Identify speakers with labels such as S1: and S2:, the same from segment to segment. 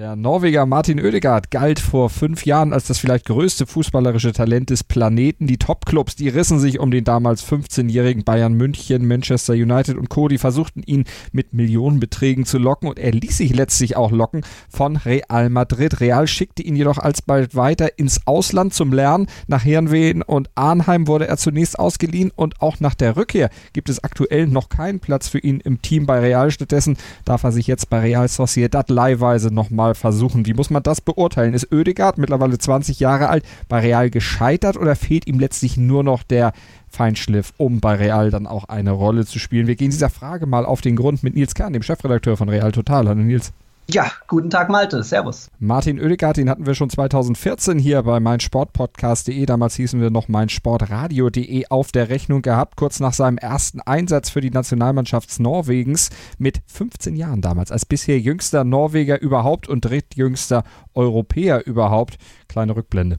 S1: Der Norweger Martin Oedegaard galt vor fünf Jahren als das vielleicht größte fußballerische Talent des Planeten. Die Topclubs, die rissen sich um den damals 15-jährigen Bayern München, Manchester United und Co. Die versuchten ihn mit Millionenbeträgen zu locken und er ließ sich letztlich auch locken von Real Madrid. Real schickte ihn jedoch alsbald weiter ins Ausland zum Lernen. Nach Herrenwehen und Arnheim wurde er zunächst ausgeliehen und auch nach der Rückkehr gibt es aktuell noch keinen Platz für ihn im Team bei Real. Stattdessen darf er sich jetzt bei Real Sociedad leihweise nochmal mal versuchen. Wie muss man das beurteilen? Ist Oedegaard mittlerweile 20 Jahre alt bei Real gescheitert oder fehlt ihm letztlich nur noch der Feinschliff, um bei Real dann auch eine Rolle zu spielen? Wir gehen dieser Frage mal auf den Grund mit Nils Kahn, dem Chefredakteur von Real Total. Hallo Nils.
S2: Ja, guten Tag Malte, Servus.
S1: Martin Oedegaard, den hatten wir schon 2014 hier bei meinsportpodcast.de, damals hießen wir noch meinsportradio.de auf der Rechnung gehabt, kurz nach seinem ersten Einsatz für die Nationalmannschaft Norwegens mit 15 Jahren damals, als bisher jüngster Norweger überhaupt und drittjüngster Europäer überhaupt. Kleine Rückblende.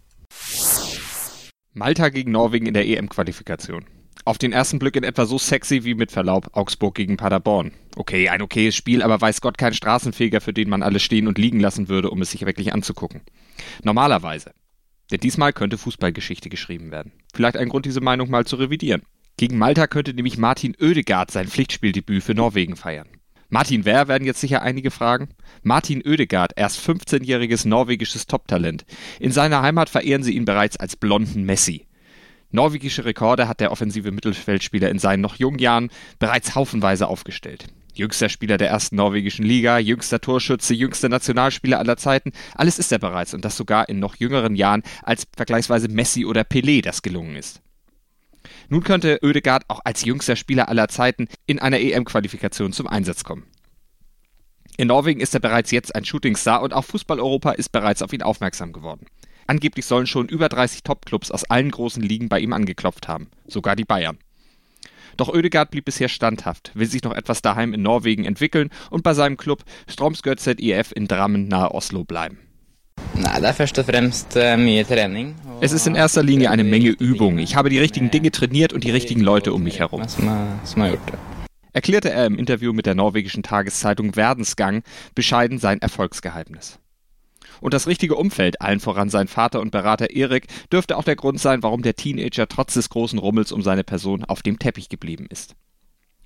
S3: Malta gegen Norwegen in der EM-Qualifikation. Auf den ersten Blick in etwa so sexy wie mit Verlaub Augsburg gegen Paderborn. Okay, ein okayes Spiel, aber weiß Gott kein Straßenfeger, für den man alles stehen und liegen lassen würde, um es sich wirklich anzugucken. Normalerweise. Denn diesmal könnte Fußballgeschichte geschrieben werden. Vielleicht ein Grund, diese Meinung mal zu revidieren. Gegen Malta könnte nämlich Martin Oedegaard sein Pflichtspieldebüt für Norwegen feiern. Martin wer, werden jetzt sicher einige fragen. Martin Oedegaard, erst 15-jähriges norwegisches Toptalent. In seiner Heimat verehren sie ihn bereits als blonden Messi. Norwegische Rekorde hat der offensive Mittelfeldspieler in seinen noch jungen Jahren bereits haufenweise aufgestellt. Jüngster Spieler der ersten norwegischen Liga, jüngster Torschütze, jüngster Nationalspieler aller Zeiten, alles ist er bereits und das sogar in noch jüngeren Jahren als vergleichsweise Messi oder Pelé das gelungen ist. Nun könnte Oedegaard auch als jüngster Spieler aller Zeiten in einer EM-Qualifikation zum Einsatz kommen. In Norwegen ist er bereits jetzt ein Shootingstar und auch Fußball-Europa ist bereits auf ihn aufmerksam geworden. Angeblich sollen schon über 30 Topclubs aus allen großen Ligen bei ihm angeklopft haben, sogar die Bayern. Doch Oedegaard blieb bisher standhaft, will sich noch etwas daheim in Norwegen entwickeln und bei seinem Club Stromsgødset IF in Drammen nahe Oslo bleiben.
S4: Eh,
S3: es ist in erster Linie eine Menge Übung. Ich habe die richtigen Dinge trainiert und die richtigen Leute um mich herum. Erklärte er im Interview mit der norwegischen Tageszeitung Verdensgang bescheiden sein Erfolgsgeheimnis. Und das richtige Umfeld, allen voran sein Vater und Berater Erik, dürfte auch der Grund sein, warum der Teenager trotz des großen Rummels um seine Person auf dem Teppich geblieben ist.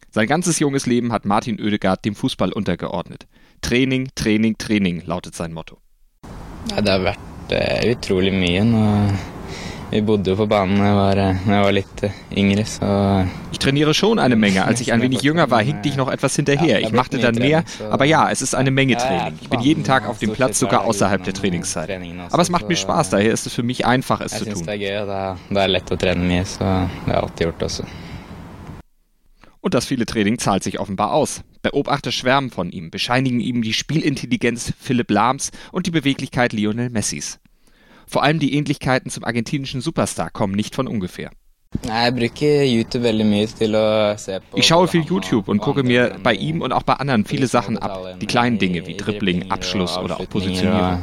S3: Sein ganzes junges Leben hat Martin Oedegaard dem Fußball untergeordnet. Training, Training, Training lautet sein Motto.
S4: Ja, det har vært eh, utrolig mye. Nå Vi bodde jo på banen da jeg var, jeg war litt yngre, så
S3: Ich trainiere schon eine Menge. Als ich ein wenig jünger war, hinkte ich noch etwas hinterher. Ich machte dann mehr, aber ja, es ist eine Menge Training. Ich bin jeden Tag auf dem Platz, sogar außerhalb der Trainingszeit. Aber es macht mir Spaß, daher ist es für mich einfach, es zu tun. Und das viele Training zahlt sich offenbar aus. Beobachter schwärmen von ihm, bescheinigen ihm die Spielintelligenz Philipp Lahms und die Beweglichkeit Lionel Messis. Vor allem die Ähnlichkeiten zum argentinischen Superstar kommen nicht von ungefähr. Ich schaue viel YouTube und gucke mir bei ihm und auch bei anderen viele Sachen ab. Die kleinen Dinge wie Dribbling, Abschluss oder auch Positionierung.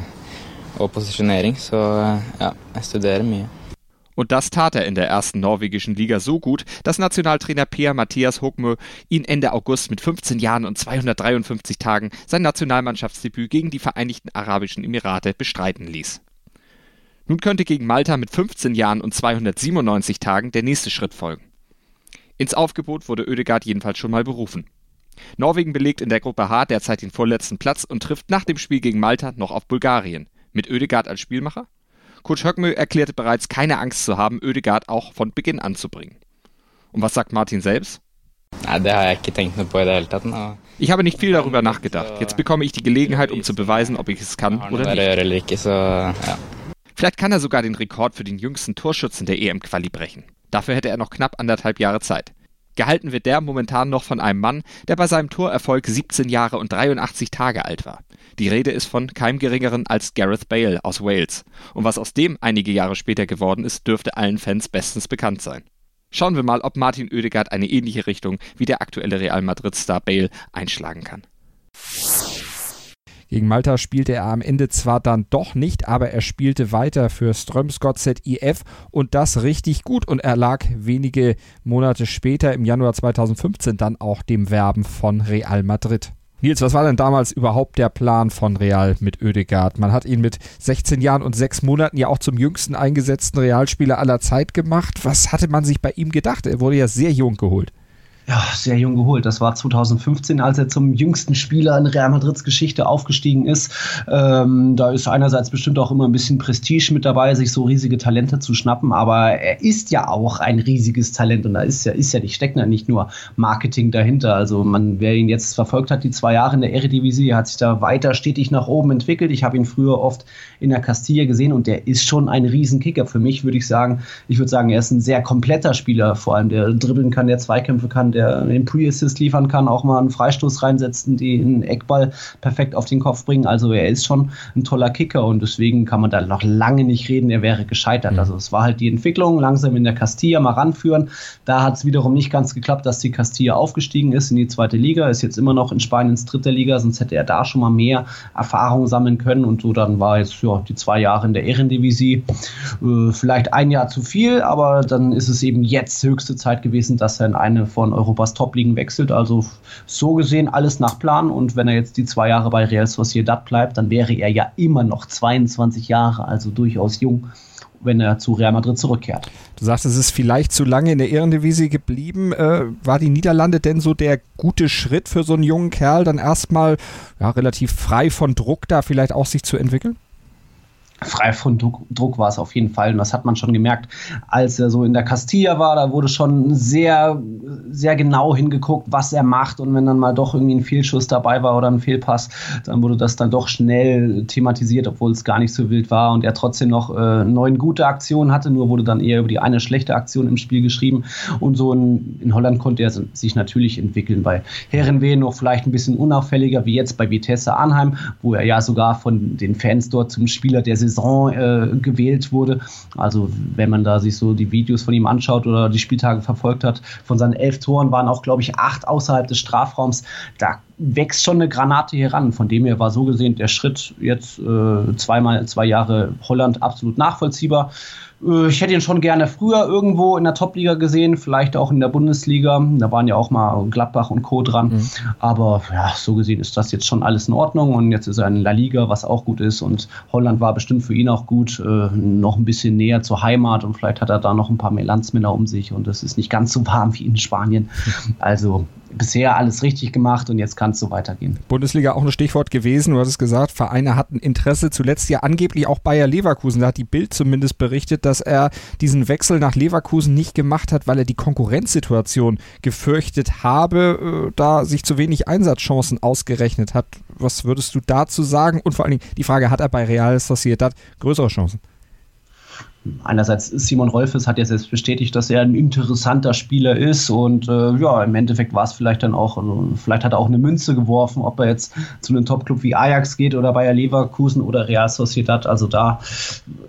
S3: Und das tat er in der ersten norwegischen Liga so gut, dass Nationaltrainer Peer Mathias Hogmö ihn Ende August mit 15 Jahren und 253 Tagen sein Nationalmannschaftsdebüt gegen die Vereinigten Arabischen Emirate bestreiten ließ. Nun könnte gegen Malta mit 15 Jahren und 297 Tagen der nächste Schritt folgen. Ins Aufgebot wurde Oedegaard jedenfalls schon mal berufen. Norwegen belegt in der Gruppe H derzeit den vorletzten Platz und trifft nach dem Spiel gegen Malta noch auf Bulgarien. Mit Oedegaard als Spielmacher? Coach Höckmö erklärte bereits keine Angst zu haben, Oedegaard auch von Beginn anzubringen. Und was sagt Martin selbst? Ich habe nicht viel darüber nachgedacht. Jetzt bekomme ich die Gelegenheit, um zu beweisen, ob ich es kann oder nicht. Vielleicht kann er sogar den Rekord für den jüngsten Torschützen der EM-Quali brechen. Dafür hätte er noch knapp anderthalb Jahre Zeit. Gehalten wird der momentan noch von einem Mann, der bei seinem Torerfolg 17 Jahre und 83 Tage alt war. Die Rede ist von keinem geringeren als Gareth Bale aus Wales. Und was aus dem einige Jahre später geworden ist, dürfte allen Fans bestens bekannt sein. Schauen wir mal, ob Martin Oedegaard eine ähnliche Richtung wie der aktuelle Real Madrid-Star Bale einschlagen kann. Gegen Malta spielte er am Ende zwar dann doch nicht, aber er spielte weiter für Strömsgott ZIF und das richtig gut und er lag wenige Monate später im Januar 2015 dann auch dem Werben von Real Madrid. Nils, was war denn damals überhaupt der Plan von Real mit Oedegaard? Man hat ihn mit 16 Jahren und 6 Monaten ja auch zum jüngsten eingesetzten Realspieler aller Zeit gemacht. Was hatte man sich bei ihm gedacht? Er wurde ja sehr jung geholt.
S2: Ja, sehr jung geholt. Das war 2015, als er zum jüngsten Spieler in Real Madrids Geschichte aufgestiegen ist. Ähm, da ist einerseits bestimmt auch immer ein bisschen Prestige mit dabei, sich so riesige Talente zu schnappen, aber er ist ja auch ein riesiges Talent und da ist ja, ist ja nicht, steckt ja nicht nur Marketing dahinter. Also man, wer ihn jetzt verfolgt hat, die zwei Jahre in der Eredivisie, hat sich da weiter stetig nach oben entwickelt. Ich habe ihn früher oft in der Castilla gesehen und der ist schon ein Riesenkicker. Für mich würde ich sagen, ich würde sagen, er ist ein sehr kompletter Spieler, vor allem der dribbeln kann, der Zweikämpfe kann, der den Pre-Assist liefern kann, auch mal einen Freistoß reinsetzen, die einen Eckball perfekt auf den Kopf bringen. Also er ist schon ein toller Kicker und deswegen kann man da noch lange nicht reden, er wäre gescheitert. Mhm. Also es war halt die Entwicklung, langsam in der Castilla mal ranführen. Da hat es wiederum nicht ganz geklappt, dass die Castilla aufgestiegen ist in die zweite Liga, ist jetzt immer noch in Spaniens dritte Liga, sonst hätte er da schon mal mehr Erfahrung sammeln können und so dann war jetzt ja, die zwei Jahre in der Ehrendivisie äh, vielleicht ein Jahr zu viel, aber dann ist es eben jetzt höchste Zeit gewesen, dass er in eine von Europas Top-Ligen wechselt. Also so gesehen alles nach Plan. Und wenn er jetzt die zwei Jahre bei Real Sociedad bleibt, dann wäre er ja immer noch 22 Jahre, also durchaus jung wenn er zu Real Madrid zurückkehrt.
S3: Du sagst, es ist vielleicht zu lange in der Ehrendivisie geblieben. Äh, war die Niederlande denn so der gute Schritt für so einen jungen Kerl, dann erstmal ja, relativ frei von Druck da vielleicht auch sich zu entwickeln?
S2: Frei von Druck, Druck, war es auf jeden Fall. Und das hat man schon gemerkt, als er so in der Castilla war. Da wurde schon sehr, sehr genau hingeguckt, was er macht. Und wenn dann mal doch irgendwie ein Fehlschuss dabei war oder ein Fehlpass, dann wurde das dann doch schnell thematisiert, obwohl es gar nicht so wild war. Und er trotzdem noch äh, neun gute Aktionen hatte, nur wurde dann eher über die eine schlechte Aktion im Spiel geschrieben. Und so in, in Holland konnte er sich natürlich entwickeln. Bei Herrenwehen noch vielleicht ein bisschen unauffälliger, wie jetzt bei Vitesse Arnheim, wo er ja sogar von den Fans dort zum Spieler der Saison Saison äh, gewählt wurde. Also wenn man da sich so die Videos von ihm anschaut oder die Spieltage verfolgt hat, von seinen elf Toren waren auch, glaube ich, acht außerhalb des Strafraums. Da wächst schon eine Granate hier ran. Von dem her war so gesehen der Schritt jetzt äh, zweimal zwei Jahre Holland absolut nachvollziehbar. Äh, ich hätte ihn schon gerne früher irgendwo in der Top-Liga gesehen, vielleicht auch in der Bundesliga. Da waren ja auch mal Gladbach und Co. dran. Mhm. Aber ja, so gesehen ist das jetzt schon alles in Ordnung. Und jetzt ist er in La Liga, was auch gut ist. Und Holland war bestimmt für ihn auch gut. Äh, noch ein bisschen näher zur Heimat und vielleicht hat er da noch ein paar mehr Landsmänner um sich. Und es ist nicht ganz so warm wie in Spanien. Also bisher alles richtig gemacht und jetzt kann es so weitergehen.
S3: Bundesliga auch ein Stichwort gewesen. Du hattest gesagt, Vereine hatten Interesse. Zuletzt ja angeblich auch Bayer Leverkusen. Da hat die Bild zumindest berichtet, dass er diesen Wechsel nach Leverkusen nicht gemacht hat, weil er die Konkurrenzsituation gefürchtet habe, äh, da sich zu wenig Einsatzchancen ausgerechnet hat. Was würdest du dazu sagen? Und vor allen Dingen die Frage, hat er bei Real Sociedad größere Chancen?
S2: Einerseits Simon Rolfes hat ja selbst bestätigt, dass er ein interessanter Spieler ist und äh, ja, im Endeffekt war es vielleicht dann auch, also vielleicht hat er auch eine Münze geworfen, ob er jetzt zu einem Topclub wie Ajax geht oder Bayer Leverkusen oder Real Sociedad. Also da,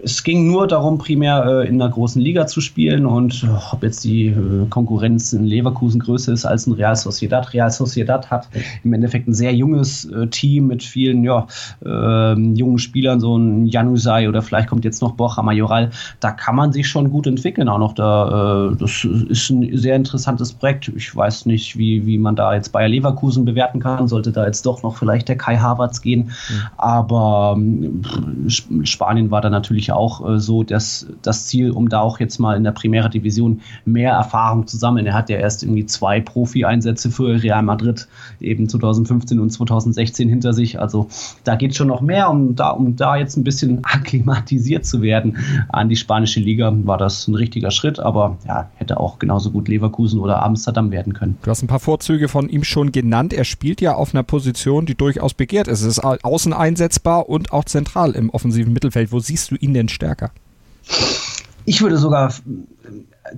S2: es ging nur darum, primär äh, in einer großen Liga zu spielen und äh, ob jetzt die äh, Konkurrenz in Leverkusen größer ist als in Real Sociedad. Real Sociedad hat im Endeffekt ein sehr junges äh, Team mit vielen ja, ähm, jungen Spielern, so ein Janusai oder vielleicht kommt jetzt noch Borja Majoral da kann man sich schon gut entwickeln. Auch noch da, äh, das ist ein sehr interessantes Projekt. Ich weiß nicht, wie, wie man da jetzt Bayer Leverkusen bewerten kann. Sollte da jetzt doch noch vielleicht der Kai Havertz gehen. Mhm. Aber äh, Spanien war da natürlich auch äh, so dass das Ziel, um da auch jetzt mal in der Primera Division mehr Erfahrung zu sammeln. Er hat ja erst irgendwie zwei Profi-Einsätze für Real Madrid eben 2015 und 2016 hinter sich. Also da geht schon noch mehr, um da, um da jetzt ein bisschen akklimatisiert zu werden an die die spanische Liga war das ein richtiger Schritt, aber ja, hätte auch genauso gut Leverkusen oder Amsterdam werden können.
S3: Du hast ein paar Vorzüge von ihm schon genannt. Er spielt ja auf einer Position, die durchaus begehrt ist. Es ist außen einsetzbar und auch zentral im offensiven Mittelfeld. Wo siehst du ihn denn stärker?
S2: Ich würde sogar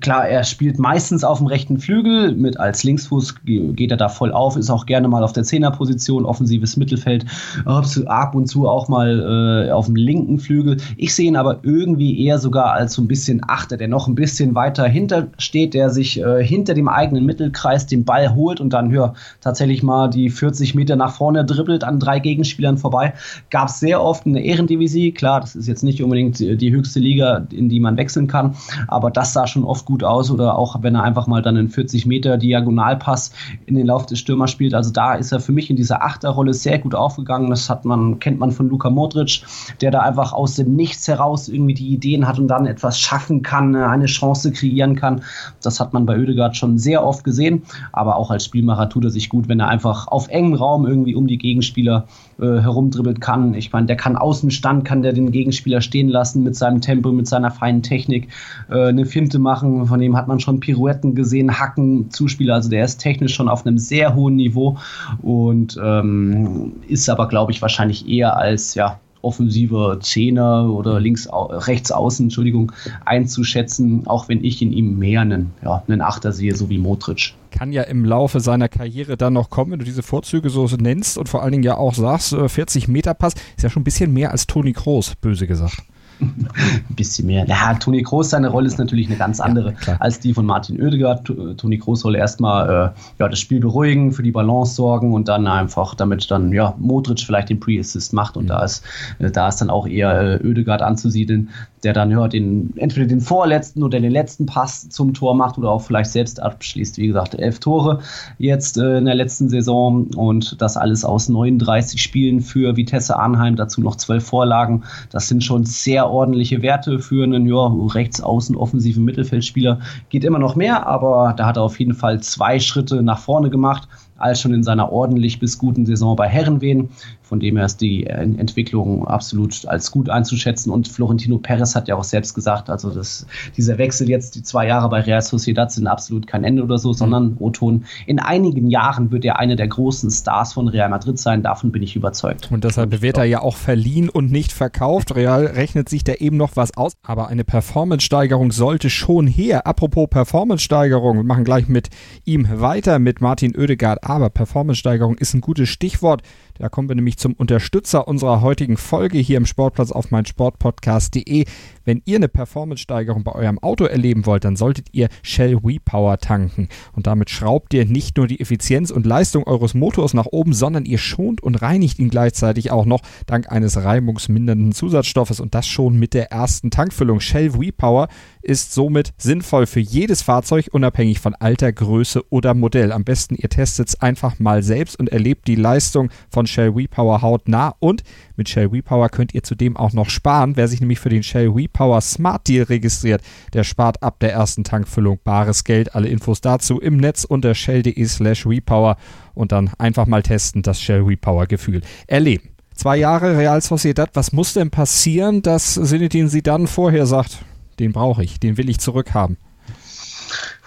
S2: klar, er spielt meistens auf dem rechten Flügel, mit als Linksfuß geht er da voll auf, ist auch gerne mal auf der Zehnerposition, offensives Mittelfeld, ab und zu auch mal äh, auf dem linken Flügel. Ich sehe ihn aber irgendwie eher sogar als so ein bisschen Achter, der noch ein bisschen weiter hinter steht, der sich äh, hinter dem eigenen Mittelkreis den Ball holt und dann ja, tatsächlich mal die 40 Meter nach vorne dribbelt an drei Gegenspielern vorbei. Gab es sehr oft eine Ehrendivisie, klar, das ist jetzt nicht unbedingt die höchste Liga, in die man wechseln kann, aber das sah schon oft gut aus oder auch wenn er einfach mal dann einen 40 Meter Diagonalpass in den Lauf des Stürmers spielt. Also da ist er für mich in dieser Achterrolle sehr gut aufgegangen. Das hat man, kennt man von Luka Modric, der da einfach aus dem Nichts heraus irgendwie die Ideen hat und dann etwas schaffen kann, eine Chance kreieren kann. Das hat man bei Oedegaard schon sehr oft gesehen. Aber auch als Spielmacher tut er sich gut, wenn er einfach auf engem Raum irgendwie um die Gegenspieler äh, herumdribbelt kann. Ich meine, der kann Außenstand, kann der den Gegenspieler stehen lassen mit seinem Tempo, mit seiner feinen Technik, äh, eine Finte machen. Von dem hat man schon Pirouetten gesehen, Hacken, Zuspieler. Also der ist technisch schon auf einem sehr hohen Niveau und ähm, ist aber, glaube ich, wahrscheinlich eher als ja offensiver Zehner oder links, rechts außen, Entschuldigung, einzuschätzen, auch wenn ich in ihm mehr einen, ja, einen Achter sehe, so wie Modric
S3: kann ja im Laufe seiner Karriere dann noch kommen, wenn du diese Vorzüge so nennst und vor allen Dingen ja auch sagst, 40 äh, Meter Pass ist ja schon ein bisschen mehr als Toni Kroos, böse gesagt.
S2: bisschen mehr. Ja, Toni Kroos, seine Rolle ist natürlich eine ganz andere ja, als die von Martin Oedegaard. Toni Kroos soll erstmal äh, ja, das Spiel beruhigen, für die Balance sorgen und dann einfach, damit dann ja, Modric vielleicht den Pre-Assist macht und mhm. da, ist, äh, da ist dann auch eher äh, Oedegaard anzusiedeln, der dann ja, den, entweder den vorletzten oder den letzten Pass zum Tor macht oder auch vielleicht selbst abschließt. Wie gesagt, elf Tore jetzt äh, in der letzten Saison und das alles aus 39 Spielen für Vitesse Arnheim, dazu noch zwölf Vorlagen. Das sind schon sehr ordentliche Werte für einen ja, rechts außen offensiven Mittelfeldspieler. Geht immer noch mehr, aber da hat er auf jeden Fall zwei Schritte nach vorne gemacht als schon in seiner ordentlich bis guten Saison bei Herrenwehen. Von dem her ist die Entwicklung absolut als gut einzuschätzen. Und Florentino Perez hat ja auch selbst gesagt, also das, dieser Wechsel jetzt, die zwei Jahre bei Real Sociedad sind absolut kein Ende oder so, sondern Oton, in einigen Jahren wird er einer der großen Stars von Real Madrid sein. Davon bin ich überzeugt.
S3: Und deshalb wird er ja auch verliehen und nicht verkauft. Real rechnet sich da eben noch was aus. Aber eine Performance-Steigerung sollte schon her. Apropos Performance-Steigerung, wir machen gleich mit ihm weiter, mit Martin Oedegaard. Aber Performance-Steigerung ist ein gutes Stichwort. Da kommen wir nämlich zum Unterstützer unserer heutigen Folge hier im Sportplatz auf meinsportpodcast.de. Wenn ihr eine Performance-Steigerung bei eurem Auto erleben wollt, dann solltet ihr Shell WePower tanken. Und damit schraubt ihr nicht nur die Effizienz und Leistung eures Motors nach oben, sondern ihr schont und reinigt ihn gleichzeitig auch noch dank eines reibungsmindernden Zusatzstoffes und das schon mit der ersten Tankfüllung. Shell WePower ist somit sinnvoll für jedes Fahrzeug, unabhängig von Alter, Größe oder Modell. Am besten ihr testet einfach mal selbst und erlebt die Leistung von Shell WePower hautnah und mit Shell WePower könnt ihr zudem auch noch sparen. Wer sich nämlich für den Shell WePower Smart Deal registriert, der spart ab der ersten Tankfüllung bares Geld. Alle Infos dazu im Netz unter shell.de slash WePower und dann einfach mal testen, das Shell WePower Gefühl erleben. Zwei Jahre Real Sociedad, was muss denn passieren, dass Sinedin sie dann vorher sagt, den brauche ich, den will ich zurückhaben?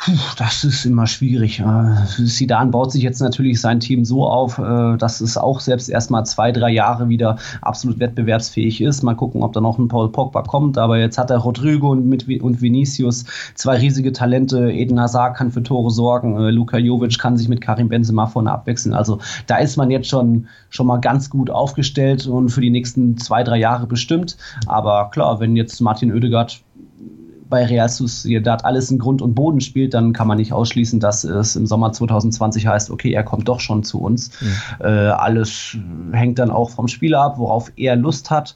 S2: Puh, das ist immer schwierig. Sidan baut sich jetzt natürlich sein Team so auf, äh, dass es auch selbst erstmal zwei, drei Jahre wieder absolut wettbewerbsfähig ist. Mal gucken, ob da noch ein Paul Pogba kommt. Aber jetzt hat er Rodrigo und Vinicius zwei riesige Talente. Eden Hazard kann für Tore sorgen. Äh, Luka Jovic kann sich mit Karim Benzema vorne abwechseln. Also da ist man jetzt schon, schon mal ganz gut aufgestellt und für die nächsten zwei, drei Jahre bestimmt. Aber klar, wenn jetzt Martin Oedegaard bei Real Sociedad alles in Grund und Boden spielt, dann kann man nicht ausschließen, dass es im Sommer 2020 heißt, okay, er kommt doch schon zu uns. Mhm. Äh, alles hängt dann auch vom Spieler ab, worauf er Lust hat.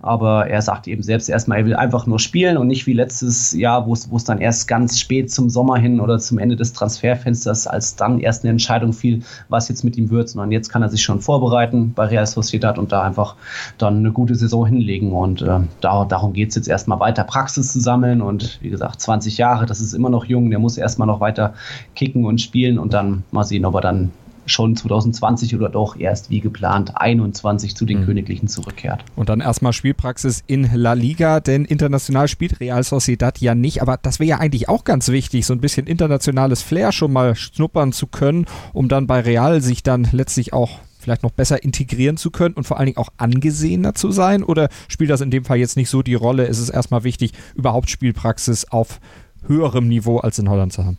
S2: Aber er sagt eben selbst erstmal, er will einfach nur spielen und nicht wie letztes Jahr, wo es dann erst ganz spät zum Sommer hin oder zum Ende des Transferfensters, als dann erst eine Entscheidung fiel, was jetzt mit ihm wird, sondern jetzt kann er sich schon vorbereiten bei Real Sociedad und da einfach dann eine gute Saison hinlegen. Und äh, da, darum geht es jetzt erstmal weiter, Praxis zu sammeln. Und wie gesagt, 20 Jahre, das ist immer noch jung, der muss erstmal noch weiter kicken und spielen und dann mal sehen, ob er dann schon 2020 oder doch erst wie geplant 21 zu den mhm. Königlichen zurückkehrt.
S3: Und dann erstmal Spielpraxis in La Liga, denn international spielt Real Sociedad ja nicht, aber das wäre ja eigentlich auch ganz wichtig, so ein bisschen internationales Flair schon mal schnuppern zu können, um dann bei Real sich dann letztlich auch vielleicht noch besser integrieren zu können und vor allen Dingen auch angesehener zu sein? Oder spielt das in dem Fall jetzt nicht so die Rolle? Ist es erstmal wichtig, überhaupt Spielpraxis auf höherem Niveau als in Holland zu haben?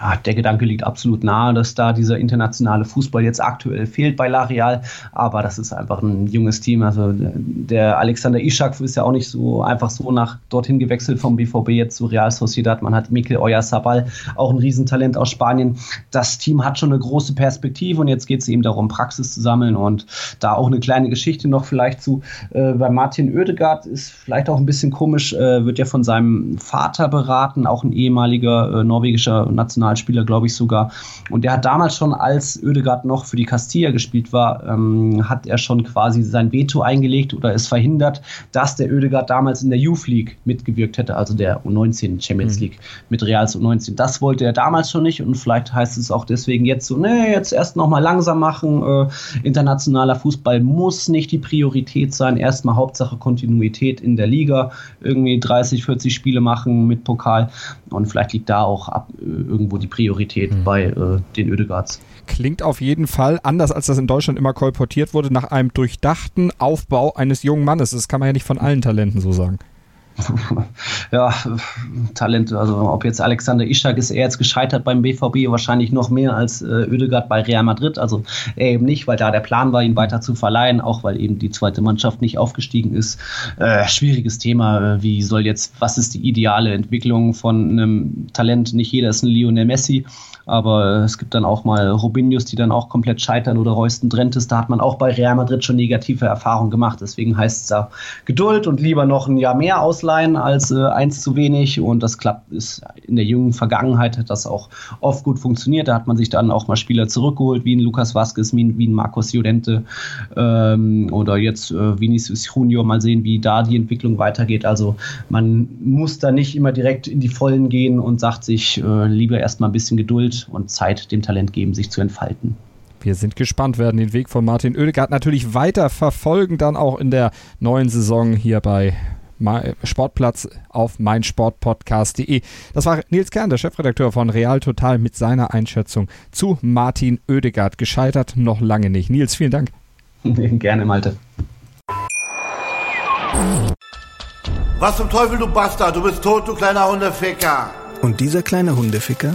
S2: Ja, der Gedanke liegt absolut nahe, dass da dieser internationale Fußball jetzt aktuell fehlt bei La Real. Aber das ist einfach ein junges Team. Also der Alexander Ishak ist ja auch nicht so einfach so nach dorthin gewechselt vom BVB jetzt zu Real Sociedad. Man hat Mikel Oyarzabal, auch ein Riesentalent aus Spanien. Das Team hat schon eine große Perspektive und jetzt geht es eben darum, Praxis zu sammeln und da auch eine kleine Geschichte noch vielleicht zu. Äh, bei Martin Oedegaard ist vielleicht auch ein bisschen komisch, äh, wird ja von seinem Vater beraten, auch ein ehemaliger äh, norwegischer National Nationalspieler, glaube ich sogar. Und der hat damals schon, als Oedegaard noch für die Castilla gespielt war, ähm, hat er schon quasi sein Veto eingelegt oder es verhindert, dass der Oedegaard damals in der Youth League mitgewirkt hätte, also der U19 Champions mhm. League mit Reals U19. Das wollte er damals schon nicht und vielleicht heißt es auch deswegen jetzt so, nee, jetzt erst nochmal langsam machen. Äh, internationaler Fußball muss nicht die Priorität sein. Erstmal Hauptsache Kontinuität in der Liga. Irgendwie 30, 40 Spiele machen mit Pokal. Und vielleicht liegt da auch ab, äh, irgendwo die Priorität mhm. bei äh, den Ödegaards.
S3: Klingt auf jeden Fall anders, als das in Deutschland immer kolportiert wurde, nach einem durchdachten Aufbau eines jungen Mannes. Das kann man ja nicht von allen Talenten so sagen.
S2: ja, Talent, also ob jetzt Alexander Ishak ist er jetzt gescheitert beim BVB wahrscheinlich noch mehr als äh, Oedegaard bei Real Madrid. Also er eben nicht, weil da der Plan war, ihn weiter zu verleihen, auch weil eben die zweite Mannschaft nicht aufgestiegen ist. Äh, schwieriges Thema. Wie soll jetzt, was ist die ideale Entwicklung von einem Talent? Nicht jeder ist ein Lionel Messi, aber es gibt dann auch mal Robinius, die dann auch komplett scheitern oder Reusten Drentes. Da hat man auch bei Real Madrid schon negative Erfahrungen gemacht. Deswegen heißt es da Geduld und lieber noch ein Jahr mehr ausleihen als äh, eins zu wenig. Und das klappt, ist in der jungen Vergangenheit hat das auch oft gut funktioniert. Da hat man sich dann auch mal Spieler zurückgeholt, wie ein Lukas Vazquez, wie ein, wie ein Marcos Llorente ähm, oder jetzt äh, Vinicius Junior. Mal sehen, wie da die Entwicklung weitergeht. Also man muss da nicht immer direkt in die Vollen gehen und sagt sich äh, lieber erstmal ein bisschen Geduld und Zeit dem Talent geben, sich zu entfalten.
S3: Wir sind gespannt, werden den Weg von Martin Oedegaard natürlich weiter verfolgen, dann auch in der neuen Saison hier bei Sportplatz auf meinsportpodcast.de. Das war Nils Kern, der Chefredakteur von Real Total mit seiner Einschätzung zu Martin Oedegaard. Gescheitert noch lange nicht. Nils, vielen Dank.
S2: Gerne, Malte.
S5: Was zum Teufel, du Bastard? Du bist tot, du kleiner Hundeficker.
S6: Und dieser kleine Hundeficker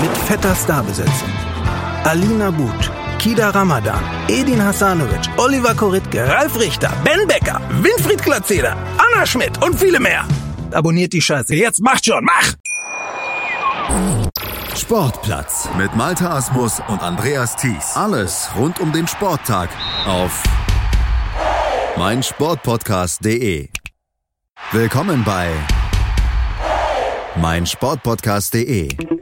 S6: mit fetter Starbesetzung. Alina But, Kida Ramadan, Edin Hasanovic, Oliver Koritke, Ralf Richter, Ben Becker, Winfried Glatzeder, Anna Schmidt und viele mehr. Abonniert die Scheiße. Jetzt macht schon, mach!
S7: Sportplatz mit Malta Asmus und Andreas Thies. Alles rund um den Sporttag auf meinsportpodcast.de. Willkommen bei meinsportpodcast.de.